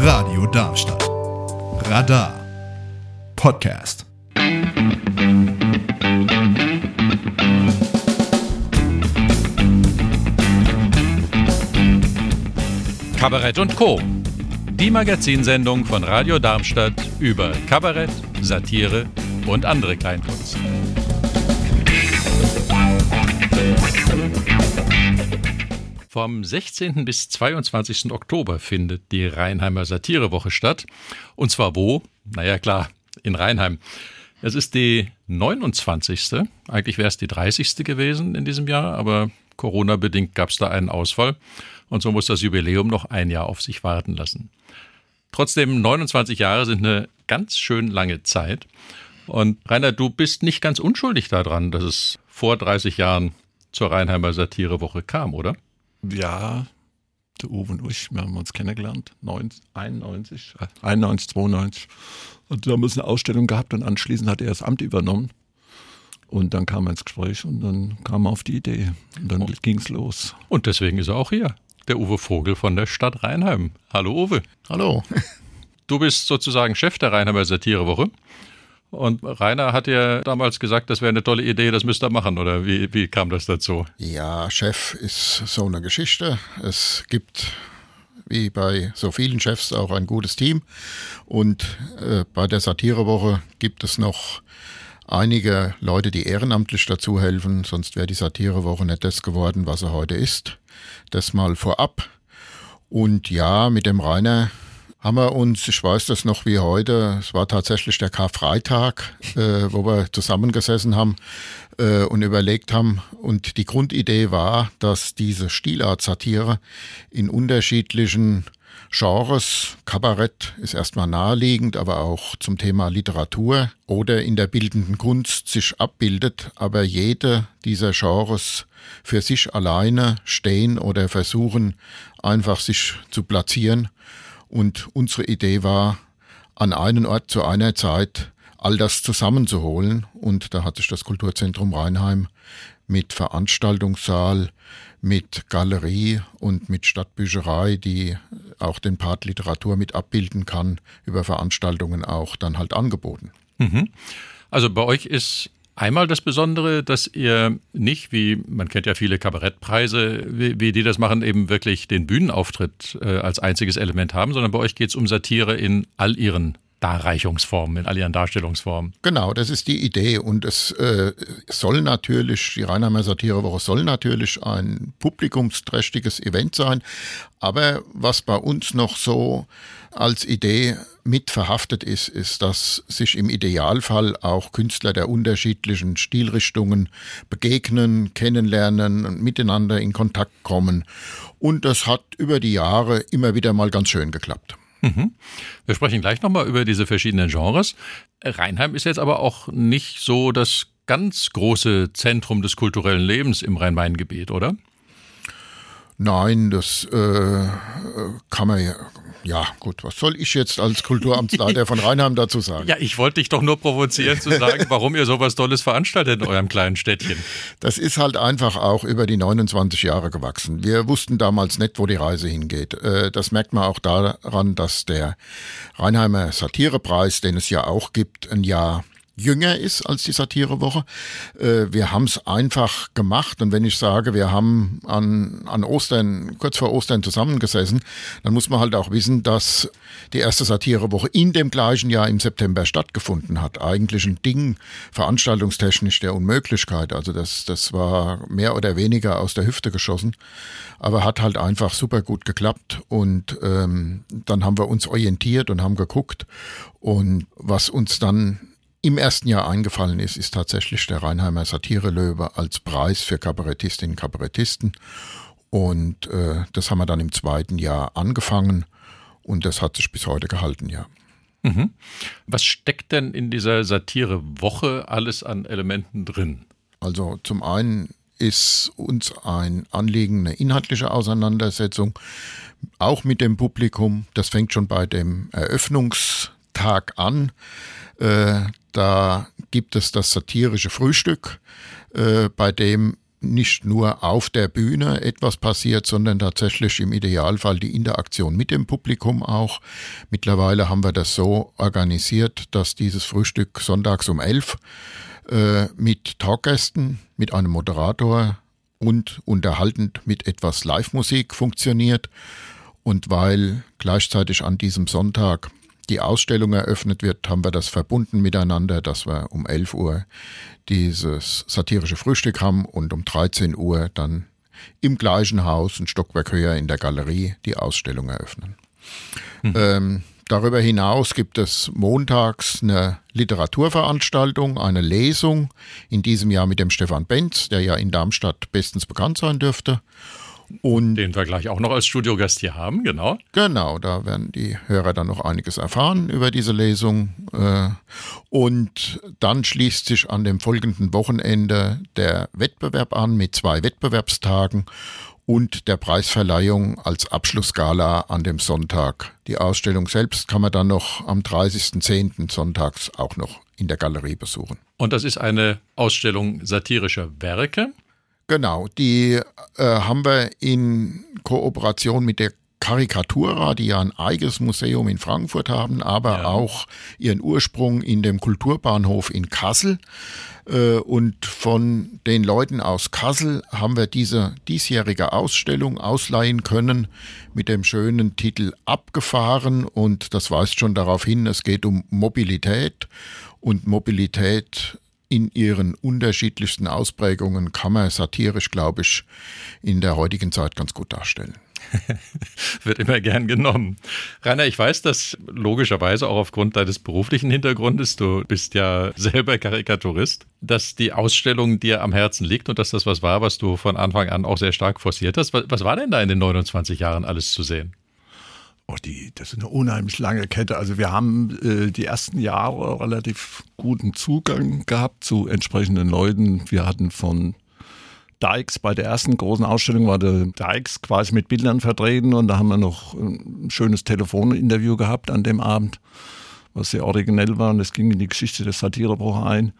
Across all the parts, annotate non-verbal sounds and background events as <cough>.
Radio Darmstadt. Radar. Podcast. Kabarett und Co. Die Magazinsendung von Radio Darmstadt über Kabarett, Satire und andere Kleinkunst. Vom 16. bis 22. Oktober findet die Rheinheimer Satirewoche statt. Und zwar wo? Naja, klar, in Rheinheim. Es ist die 29. Eigentlich wäre es die 30. gewesen in diesem Jahr, aber Corona-bedingt gab es da einen Ausfall. Und so muss das Jubiläum noch ein Jahr auf sich warten lassen. Trotzdem, 29 Jahre sind eine ganz schön lange Zeit. Und Rainer, du bist nicht ganz unschuldig daran, dass es vor 30 Jahren zur Rheinheimer Satirewoche kam, oder? Ja, der Uwe und ich, wir haben uns kennengelernt, 91, 91, 92. Und da haben wir eine Ausstellung gehabt und anschließend hat er das Amt übernommen. Und dann kam er ins Gespräch und dann kam er auf die Idee. Und dann oh. ging es los. Und deswegen ist er auch hier, der Uwe Vogel von der Stadt Rheinheim. Hallo Uwe. Hallo. Du bist sozusagen Chef der Rheinheimer Satirewoche. Und Rainer hat ja damals gesagt, das wäre eine tolle Idee, das müsst ihr machen, oder wie, wie kam das dazu? Ja, Chef ist so eine Geschichte. Es gibt wie bei so vielen Chefs auch ein gutes Team. Und äh, bei der Satirewoche gibt es noch einige Leute, die ehrenamtlich dazu helfen, sonst wäre die Satirewoche nicht das geworden, was er heute ist. Das mal vorab. Und ja, mit dem Rainer haben wir uns, ich weiß das noch wie heute, es war tatsächlich der Karfreitag, äh, wo wir zusammengesessen haben äh, und überlegt haben. Und die Grundidee war, dass diese Stilart-Satire in unterschiedlichen Genres, Kabarett ist erstmal naheliegend, aber auch zum Thema Literatur oder in der bildenden Kunst sich abbildet, aber jede dieser Genres für sich alleine stehen oder versuchen einfach sich zu platzieren und unsere Idee war, an einen Ort zu einer Zeit all das zusammenzuholen. Und da hat sich das Kulturzentrum Rheinheim mit Veranstaltungssaal, mit Galerie und mit Stadtbücherei, die auch den Part Literatur mit abbilden kann, über Veranstaltungen auch dann halt angeboten. Mhm. Also bei euch ist Einmal das Besondere, dass ihr nicht, wie man kennt ja viele Kabarettpreise, wie, wie die das machen, eben wirklich den Bühnenauftritt äh, als einziges Element haben, sondern bei euch geht es um Satire in all ihren Darreichungsformen, in all ihren Darstellungsformen. Genau, das ist die Idee. Und es äh, soll natürlich, die Rheinheimer Satirewoche soll natürlich ein publikumsträchtiges Event sein. Aber was bei uns noch so als Idee mit verhaftet ist, ist, dass sich im Idealfall auch Künstler der unterschiedlichen Stilrichtungen begegnen, kennenlernen und miteinander in Kontakt kommen. Und das hat über die Jahre immer wieder mal ganz schön geklappt. Mhm. Wir sprechen gleich nochmal über diese verschiedenen Genres. Rheinheim ist jetzt aber auch nicht so das ganz große Zentrum des kulturellen Lebens im Rhein-Main-Gebiet, oder? Nein, das äh, kann man ja. Ja, gut, was soll ich jetzt als Kulturamtsleiter von Rheinheim dazu sagen? Ja, ich wollte dich doch nur provozieren zu sagen, <laughs> warum ihr sowas Tolles veranstaltet in eurem kleinen Städtchen. Das ist halt einfach auch über die 29 Jahre gewachsen. Wir wussten damals nicht, wo die Reise hingeht. Äh, das merkt man auch daran, dass der Rheinheimer Satirepreis, den es ja auch gibt, ein Jahr jünger ist als die Satirewoche. Äh, wir haben es einfach gemacht und wenn ich sage, wir haben an, an Ostern, kurz vor Ostern zusammengesessen, dann muss man halt auch wissen, dass die erste Satirewoche in dem gleichen Jahr im September stattgefunden hat. Eigentlich ein Ding veranstaltungstechnisch der Unmöglichkeit. Also das, das war mehr oder weniger aus der Hüfte geschossen, aber hat halt einfach super gut geklappt und ähm, dann haben wir uns orientiert und haben geguckt und was uns dann im ersten Jahr eingefallen ist, ist tatsächlich der Rheinheimer Satire-Löwe als Preis für Kabarettistinnen und Kabarettisten. Und äh, das haben wir dann im zweiten Jahr angefangen und das hat sich bis heute gehalten, ja. Mhm. Was steckt denn in dieser Satire-Woche alles an Elementen drin? Also zum einen ist uns ein Anliegen eine inhaltliche Auseinandersetzung, auch mit dem Publikum. Das fängt schon bei dem Eröffnungstag an. Äh, da gibt es das satirische Frühstück, äh, bei dem nicht nur auf der Bühne etwas passiert, sondern tatsächlich im Idealfall die Interaktion mit dem Publikum auch. Mittlerweile haben wir das so organisiert, dass dieses Frühstück sonntags um elf äh, mit Talkgästen, mit einem Moderator und unterhaltend mit etwas Live-Musik funktioniert. Und weil gleichzeitig an diesem Sonntag die Ausstellung eröffnet wird, haben wir das verbunden miteinander, dass wir um 11 Uhr dieses satirische Frühstück haben und um 13 Uhr dann im gleichen Haus, ein Stockwerk höher in der Galerie, die Ausstellung eröffnen. Mhm. Ähm, darüber hinaus gibt es montags eine Literaturveranstaltung, eine Lesung, in diesem Jahr mit dem Stefan Benz, der ja in Darmstadt bestens bekannt sein dürfte. Und Den wir gleich auch noch als Studiogast hier haben, genau. Genau, da werden die Hörer dann noch einiges erfahren über diese Lesung. Äh, und dann schließt sich an dem folgenden Wochenende der Wettbewerb an mit zwei Wettbewerbstagen und der Preisverleihung als Abschlussgala an dem Sonntag. Die Ausstellung selbst kann man dann noch am 30.10. sonntags auch noch in der Galerie besuchen. Und das ist eine Ausstellung satirischer Werke. Genau, die äh, haben wir in Kooperation mit der Karikatura, die ja ein eigenes Museum in Frankfurt haben, aber ja. auch ihren Ursprung in dem Kulturbahnhof in Kassel. Äh, und von den Leuten aus Kassel haben wir diese diesjährige Ausstellung ausleihen können mit dem schönen Titel Abgefahren. Und das weist schon darauf hin, es geht um Mobilität. Und Mobilität in ihren unterschiedlichsten Ausprägungen kann man satirisch, glaube ich, in der heutigen Zeit ganz gut darstellen. <laughs> Wird immer gern genommen. Rainer, ich weiß dass logischerweise auch aufgrund deines beruflichen Hintergrundes, du bist ja selber Karikaturist, dass die Ausstellung dir am Herzen liegt und dass das was war, was du von Anfang an auch sehr stark forciert hast. Was war denn da in den 29 Jahren alles zu sehen? Oh, die, das ist eine unheimlich lange Kette. Also wir haben äh, die ersten Jahre relativ guten Zugang gehabt zu entsprechenden Leuten. Wir hatten von Dykes bei der ersten großen Ausstellung war der Dykes quasi mit Bildern vertreten und da haben wir noch ein schönes Telefoninterview gehabt an dem Abend was sehr originell war und es ging in die Geschichte des Satirebruch ein,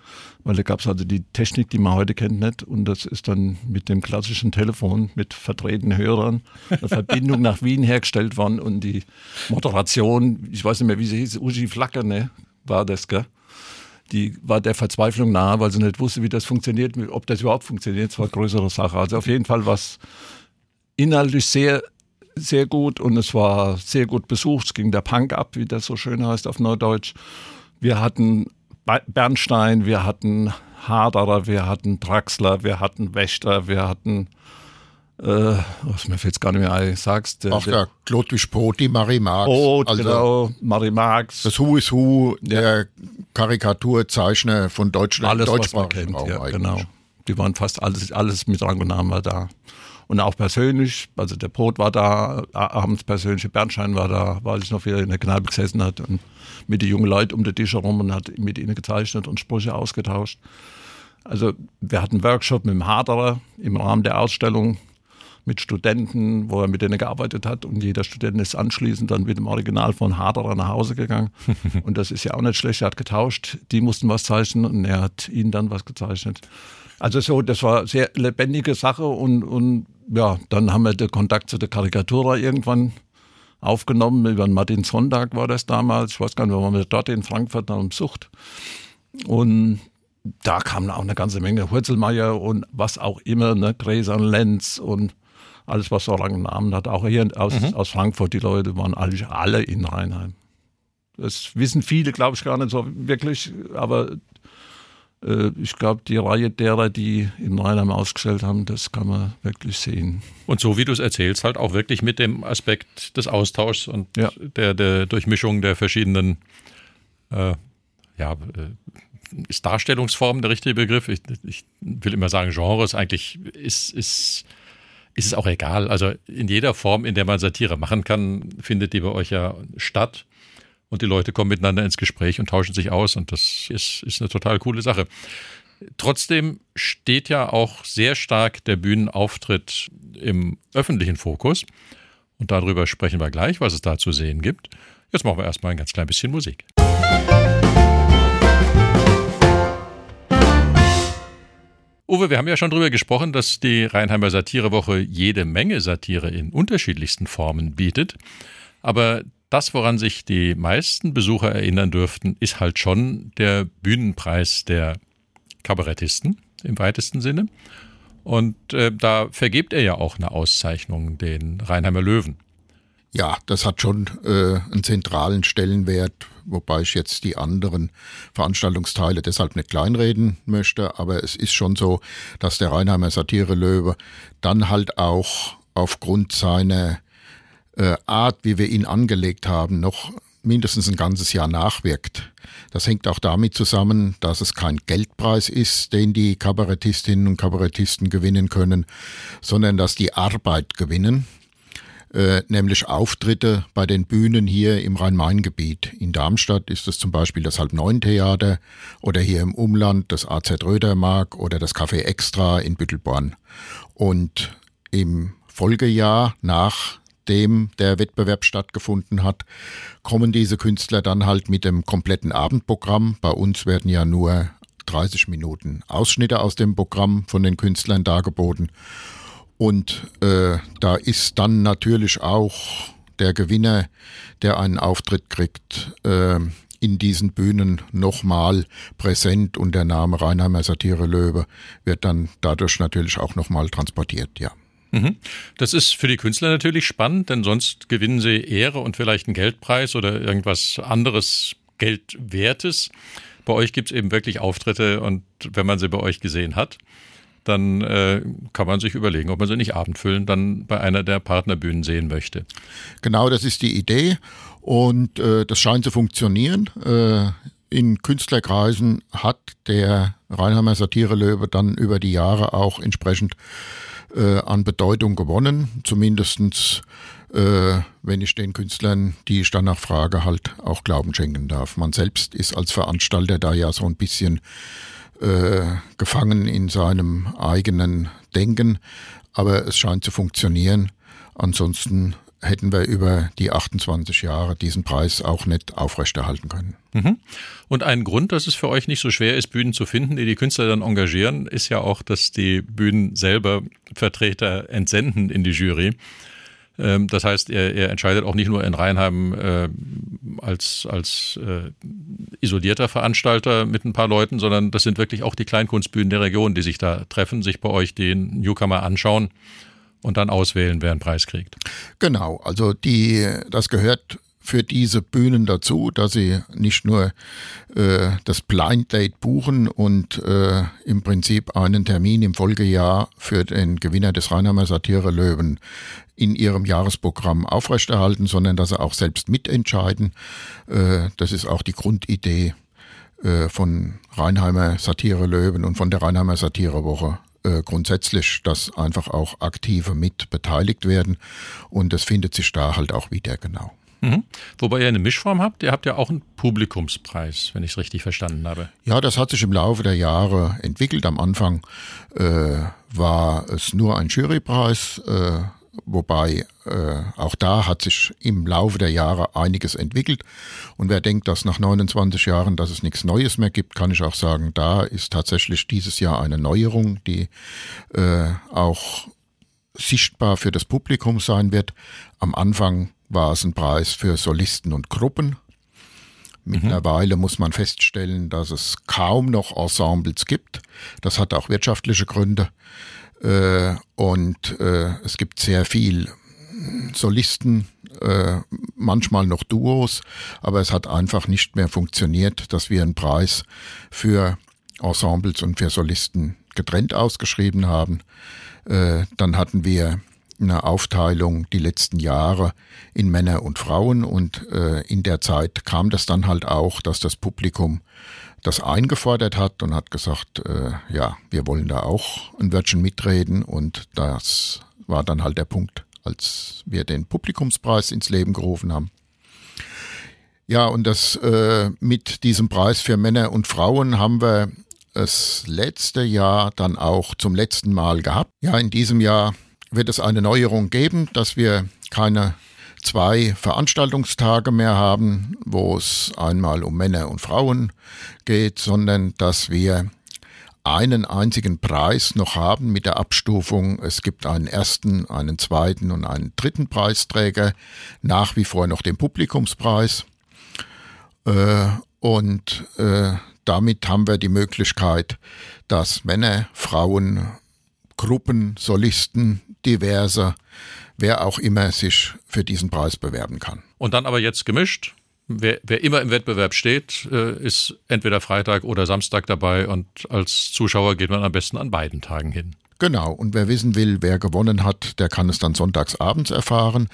weil da gab es also die Technik, die man heute kennt, nicht und das ist dann mit dem klassischen Telefon mit vertretenen Hörern eine Verbindung nach Wien hergestellt worden und die Moderation, ich weiß nicht mehr, wie sie hieß, Uschi Flacker, ne, war das, gell? die war der Verzweiflung nahe, weil sie nicht wusste, wie das funktioniert, ob das überhaupt funktioniert. Das war eine größere Sache. Also auf jeden Fall was inhaltlich sehr sehr gut und es war sehr gut besucht. Es ging der Punk ab, wie das so schön heißt auf Neudeutsch. Wir hatten Bernstein, wir hatten Haderer, wir hatten Draxler, wir hatten Wächter, wir hatten äh, was mir fällt gar nicht mehr ein, sagst du. Ach, der Claude Duspot, die Marie Marx. Oh, also genau, Marie Marx. Das Who is Who, der ja. Karikaturzeichner von Deutschland. Alles, was man kennt, ja, genau. Die waren fast alles, alles mit Rang und Namen war da und auch persönlich, also der Brot war da, abends persönlich, Bernstein war da, weil ich noch wieder in der Kneipe gesessen hat und mit den jungen Leuten um den Tisch herum und hat mit ihnen gezeichnet und Sprüche ausgetauscht. Also wir hatten einen Workshop mit dem Haderer im Rahmen der Ausstellung mit Studenten, wo er mit denen gearbeitet hat und jeder Student ist anschließend dann mit dem Original von Haderer nach Hause gegangen. <laughs> und das ist ja auch nicht schlecht, er hat getauscht, die mussten was zeichnen und er hat ihnen dann was gezeichnet. Also so, das war eine sehr lebendige Sache und, und ja, dann haben wir den Kontakt zu der Karikatura irgendwann aufgenommen. Über den Martin Sonntag war das damals. Ich weiß gar nicht, waren wir dort in Frankfurt am Sucht. Und da kamen auch eine ganze Menge Hurzelmeier und was auch immer, ne, Gräser und Lenz und alles, was so lange Namen hat. Auch hier aus, mhm. aus Frankfurt, die Leute waren eigentlich alle in Rheinheim. Das wissen viele, glaube ich, gar nicht so wirklich, aber ich glaube, die Reihe derer, die in Rheinheim ausgestellt haben, das kann man wirklich sehen. Und so wie du es erzählst, halt auch wirklich mit dem Aspekt des Austauschs und ja. der, der Durchmischung der verschiedenen äh, ja, äh, ist Darstellungsform der richtige Begriff? Ich, ich, will immer sagen, Genres. Eigentlich ist, ist, ist es auch egal. Also in jeder Form, in der man Satire machen kann, findet die bei euch ja statt und die Leute kommen miteinander ins Gespräch und tauschen sich aus und das ist, ist eine total coole Sache. Trotzdem steht ja auch sehr stark der Bühnenauftritt im öffentlichen Fokus und darüber sprechen wir gleich, was es da zu sehen gibt. Jetzt machen wir erstmal ein ganz klein bisschen Musik. Uwe, wir haben ja schon darüber gesprochen, dass die Rheinheimer Satirewoche jede Menge Satire in unterschiedlichsten Formen bietet. Aber das, woran sich die meisten Besucher erinnern dürften, ist halt schon der Bühnenpreis der Kabarettisten im weitesten Sinne. Und äh, da vergibt er ja auch eine Auszeichnung, den Rheinheimer Löwen. Ja, das hat schon äh, einen zentralen Stellenwert, wobei ich jetzt die anderen Veranstaltungsteile deshalb nicht kleinreden möchte. Aber es ist schon so, dass der Rheinheimer Satire-Löwe dann halt auch aufgrund seiner äh, Art, wie wir ihn angelegt haben, noch mindestens ein ganzes Jahr nachwirkt. Das hängt auch damit zusammen, dass es kein Geldpreis ist, den die Kabarettistinnen und Kabarettisten gewinnen können, sondern dass die Arbeit gewinnen äh, nämlich Auftritte bei den Bühnen hier im Rhein-Main-Gebiet. In Darmstadt ist es zum Beispiel das Halb-Neun-Theater oder hier im Umland das AZ Rödermark oder das Café Extra in Büttelborn. Und im Folgejahr nach dem der Wettbewerb stattgefunden hat, kommen diese Künstler dann halt mit dem kompletten Abendprogramm. Bei uns werden ja nur 30 Minuten Ausschnitte aus dem Programm von den Künstlern dargeboten. Und äh, da ist dann natürlich auch der Gewinner, der einen Auftritt kriegt, äh, in diesen Bühnen nochmal präsent und der Name Reinheimer Satire Löwe wird dann dadurch natürlich auch nochmal transportiert, ja. Mhm. Das ist für die Künstler natürlich spannend, denn sonst gewinnen sie Ehre und vielleicht einen Geldpreis oder irgendwas anderes Geldwertes. Bei euch gibt es eben wirklich Auftritte und wenn man sie bei euch gesehen hat, dann äh, kann man sich überlegen, ob man sie nicht abendfüllend dann bei einer der Partnerbühnen sehen möchte. Genau, das ist die Idee und äh, das scheint zu funktionieren. Äh, in Künstlerkreisen hat der Rheinheimer Satirelöwe dann über die Jahre auch entsprechend äh, an Bedeutung gewonnen, zumindestens äh, wenn ich den Künstlern, die ich danach frage, halt auch Glauben schenken darf. Man selbst ist als Veranstalter da ja so ein bisschen äh, gefangen in seinem eigenen Denken, aber es scheint zu funktionieren. Ansonsten hätten wir über die 28 Jahre diesen Preis auch nicht aufrechterhalten können. Mhm. Und ein Grund, dass es für euch nicht so schwer ist, Bühnen zu finden, die die Künstler dann engagieren, ist ja auch, dass die Bühnen selber Vertreter entsenden in die Jury. Ähm, das heißt, er, er, entscheidet auch nicht nur in Rheinheim äh, als, als äh, isolierter Veranstalter mit ein paar Leuten, sondern das sind wirklich auch die Kleinkunstbühnen der Region, die sich da treffen, sich bei euch den Newcomer anschauen und dann auswählen, wer einen Preis kriegt. Genau, also die, das gehört für diese Bühnen dazu, dass sie nicht nur äh, das Blind Date buchen und äh, im Prinzip einen Termin im Folgejahr für den Gewinner des Rheinheimer Satire Löwen in ihrem Jahresprogramm aufrechterhalten, sondern dass sie auch selbst mitentscheiden. Äh, das ist auch die Grundidee äh, von Rheinheimer Satire Löwen und von der Rheinheimer Satirewoche äh, grundsätzlich, dass einfach auch Aktive mit beteiligt werden und das findet sich da halt auch wieder genau. Mhm. Wobei ihr eine Mischform habt, ihr habt ja auch einen Publikumspreis, wenn ich es richtig verstanden habe. Ja, das hat sich im Laufe der Jahre entwickelt. Am Anfang äh, war es nur ein Jurypreis, äh, wobei äh, auch da hat sich im Laufe der Jahre einiges entwickelt. Und wer denkt, dass nach 29 Jahren, dass es nichts Neues mehr gibt, kann ich auch sagen, da ist tatsächlich dieses Jahr eine Neuerung, die äh, auch sichtbar für das Publikum sein wird. Am Anfang war es ein Preis für Solisten und Gruppen. Mittlerweile mhm. muss man feststellen, dass es kaum noch Ensembles gibt. Das hat auch wirtschaftliche Gründe. Äh, und äh, es gibt sehr viel Solisten, äh, manchmal noch Duos, aber es hat einfach nicht mehr funktioniert, dass wir einen Preis für Ensembles und für Solisten getrennt ausgeschrieben haben. dann hatten wir eine Aufteilung die letzten Jahre in Männer und Frauen und äh, in der Zeit kam das dann halt auch, dass das Publikum das eingefordert hat und hat gesagt, äh, ja, wir wollen da auch ein Wörtchen mitreden und das war dann halt der Punkt, als wir den Publikumspreis ins Leben gerufen haben. Ja, und das äh, mit diesem Preis für Männer und Frauen haben wir das letzte Jahr dann auch zum letzten Mal gehabt. Ja, in diesem Jahr wird es eine Neuerung geben, dass wir keine zwei Veranstaltungstage mehr haben, wo es einmal um Männer und Frauen geht, sondern dass wir einen einzigen Preis noch haben mit der Abstufung. Es gibt einen ersten, einen zweiten und einen dritten Preisträger, nach wie vor noch den Publikumspreis. Äh, und äh, damit haben wir die Möglichkeit, dass Männer, Frauen, Gruppen, Solisten, diverse, wer auch immer sich für diesen Preis bewerben kann. Und dann aber jetzt gemischt. Wer, wer immer im Wettbewerb steht, äh, ist entweder Freitag oder Samstag dabei und als Zuschauer geht man am besten an beiden Tagen hin. Genau, und wer wissen will, wer gewonnen hat, der kann es dann sonntags abends erfahren.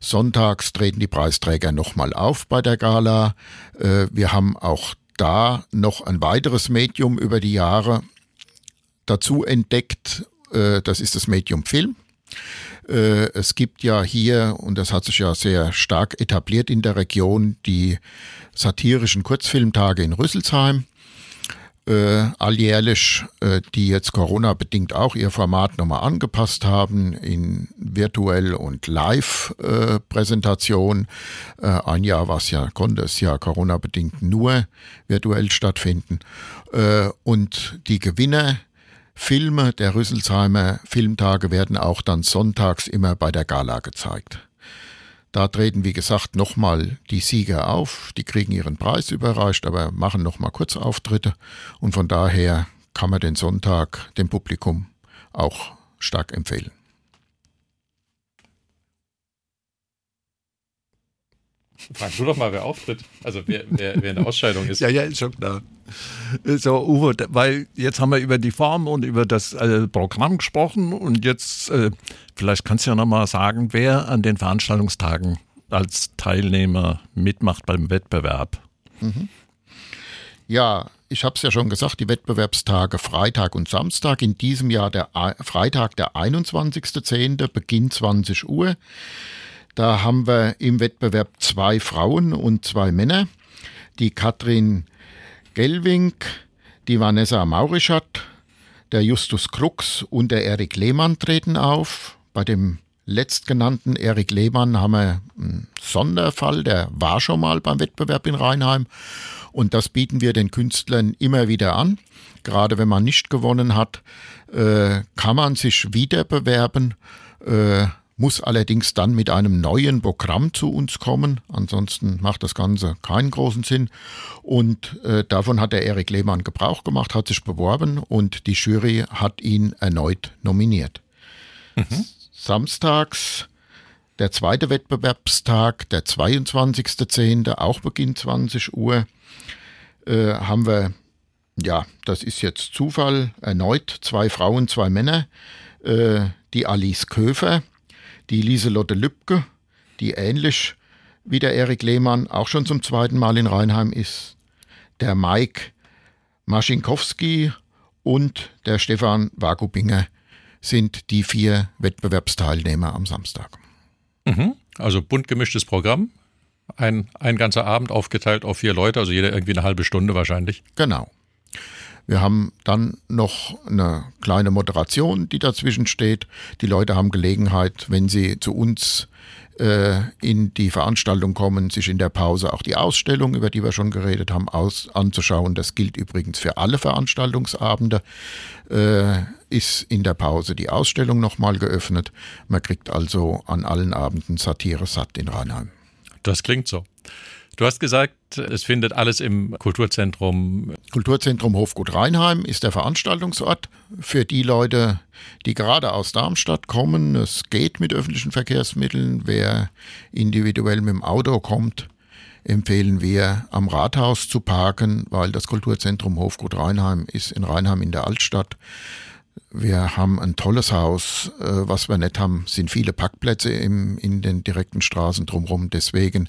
Sonntags treten die Preisträger nochmal auf bei der Gala. Äh, wir haben auch da noch ein weiteres Medium über die Jahre dazu entdeckt. Äh, das ist das Medium Film. Äh, es gibt ja hier, und das hat sich ja sehr stark etabliert in der Region, die satirischen Kurzfilmtage in Rüsselsheim. Äh, alljährlich, äh, die jetzt Corona-bedingt auch ihr Format nochmal angepasst haben in virtuell und Live-Präsentation. Äh, ein Jahr war es ja, konnte es ja Corona-bedingt nur virtuell stattfinden. Äh, und die Gewinner Filme der Rüsselsheimer Filmtage werden auch dann sonntags immer bei der Gala gezeigt. Da treten, wie gesagt, nochmal die Sieger auf. Die kriegen ihren Preis überreicht, aber machen nochmal Kurzauftritte. Und von daher kann man den Sonntag dem Publikum auch stark empfehlen. Frag du doch mal, wer auftritt. Also wer, wer, wer in der Ausscheidung ist. Ja, ja, ist schon klar. So, Uwe, weil jetzt haben wir über die Form und über das äh, Programm gesprochen und jetzt, äh, vielleicht kannst du ja nochmal sagen, wer an den Veranstaltungstagen als Teilnehmer mitmacht beim Wettbewerb. Mhm. Ja, ich habe es ja schon gesagt, die Wettbewerbstage Freitag und Samstag. In diesem Jahr der Freitag, der 21.10., Beginn 20 Uhr. Da haben wir im Wettbewerb zwei Frauen und zwei Männer. Die Katrin Gelwink, die Vanessa Maurischat, der Justus Krux und der Erik Lehmann treten auf. Bei dem letztgenannten Erik Lehmann haben wir einen Sonderfall, der war schon mal beim Wettbewerb in Rheinheim. Und das bieten wir den Künstlern immer wieder an. Gerade wenn man nicht gewonnen hat, äh, kann man sich wieder bewerben. Muss allerdings dann mit einem neuen Programm zu uns kommen. Ansonsten macht das Ganze keinen großen Sinn. Und äh, davon hat der Erik Lehmann Gebrauch gemacht, hat sich beworben und die Jury hat ihn erneut nominiert. Mhm. Samstags der zweite Wettbewerbstag, der 22.10., auch Beginn 20 Uhr, äh, haben wir, ja, das ist jetzt Zufall, erneut zwei Frauen, zwei Männer. Äh, die Alice Köfer, die Lieselotte Lübke, die ähnlich wie der Erik Lehmann auch schon zum zweiten Mal in Rheinheim ist, der Mike Maschinkowski und der Stefan Wagubinger sind die vier Wettbewerbsteilnehmer am Samstag. Mhm. Also bunt gemischtes Programm. Ein, ein ganzer Abend aufgeteilt auf vier Leute, also jeder irgendwie eine halbe Stunde wahrscheinlich. Genau. Wir haben dann noch eine kleine Moderation, die dazwischen steht. Die Leute haben Gelegenheit, wenn sie zu uns äh, in die Veranstaltung kommen, sich in der Pause auch die Ausstellung, über die wir schon geredet haben, aus, anzuschauen. Das gilt übrigens für alle Veranstaltungsabende. Äh, ist in der Pause die Ausstellung nochmal geöffnet. Man kriegt also an allen Abenden Satire satt in Rheinheim. Das klingt so. Du hast gesagt, es findet alles im Kulturzentrum. Kulturzentrum Hofgut Rheinheim ist der Veranstaltungsort für die Leute, die gerade aus Darmstadt kommen. Es geht mit öffentlichen Verkehrsmitteln. Wer individuell mit dem Auto kommt, empfehlen wir am Rathaus zu parken, weil das Kulturzentrum Hofgut Rheinheim ist in Rheinheim in der Altstadt. Wir haben ein tolles Haus. Äh, was wir nicht haben, sind viele Parkplätze im, in den direkten Straßen drumherum. Deswegen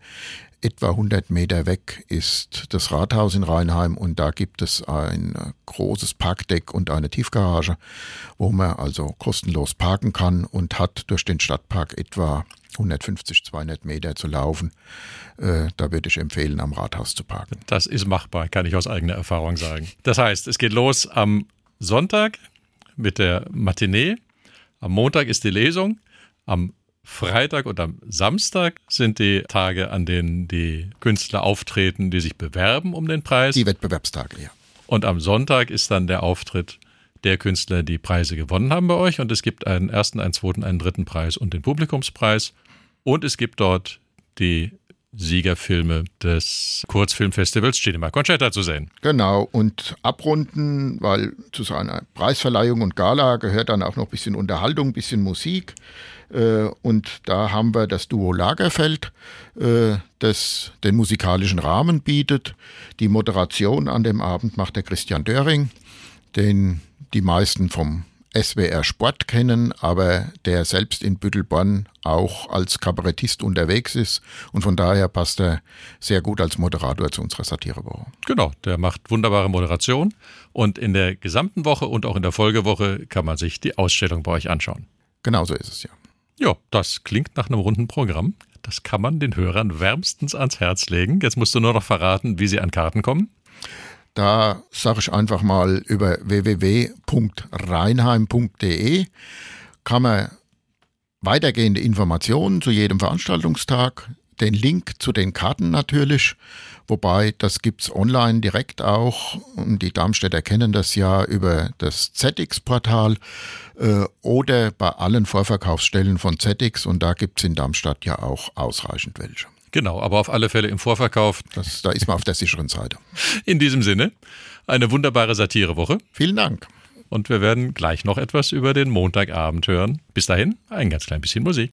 etwa 100 Meter weg ist das Rathaus in Rheinheim und da gibt es ein großes Parkdeck und eine Tiefgarage, wo man also kostenlos parken kann und hat durch den Stadtpark etwa 150, 200 Meter zu laufen. Äh, da würde ich empfehlen, am Rathaus zu parken. Das ist machbar, kann ich aus eigener Erfahrung sagen. Das heißt, es geht los am Sonntag mit der Matinee. Am Montag ist die Lesung. Am Freitag und am Samstag sind die Tage, an denen die Künstler auftreten, die sich bewerben um den Preis. Die Wettbewerbstage, ja. Und am Sonntag ist dann der Auftritt der Künstler die Preise gewonnen haben bei euch. Und es gibt einen ersten, einen zweiten, einen dritten Preis und den Publikumspreis. Und es gibt dort die Siegerfilme des Kurzfilmfestivals Cinema Concerta zu sehen. Genau, und abrunden, weil zu so einer Preisverleihung und Gala gehört dann auch noch ein bisschen Unterhaltung, ein bisschen Musik. Äh, und da haben wir das Duo Lagerfeld, äh, das den musikalischen Rahmen bietet. Die Moderation an dem Abend macht der Christian Döring, den die meisten vom SWR Sport kennen, aber der selbst in Büttelborn auch als Kabarettist unterwegs ist und von daher passt er sehr gut als Moderator zu unserer Satirewoche. Genau, der macht wunderbare Moderation und in der gesamten Woche und auch in der Folgewoche kann man sich die Ausstellung bei euch anschauen. Genau so ist es ja. Ja, das klingt nach einem runden Programm. Das kann man den Hörern wärmstens ans Herz legen. Jetzt musst du nur noch verraten, wie sie an Karten kommen. Da sage ich einfach mal über www.reinheim.de kann man weitergehende Informationen zu jedem Veranstaltungstag, den Link zu den Karten natürlich, wobei das gibt es online direkt auch. Und die Darmstädter kennen das ja über das ZX-Portal äh, oder bei allen Vorverkaufsstellen von ZX und da gibt es in Darmstadt ja auch ausreichend welche. Genau, aber auf alle Fälle im Vorverkauf. Das, da ist man auf der sicheren Seite. In diesem Sinne, eine wunderbare Satirewoche. Vielen Dank. Und wir werden gleich noch etwas über den Montagabend hören. Bis dahin, ein ganz klein bisschen Musik.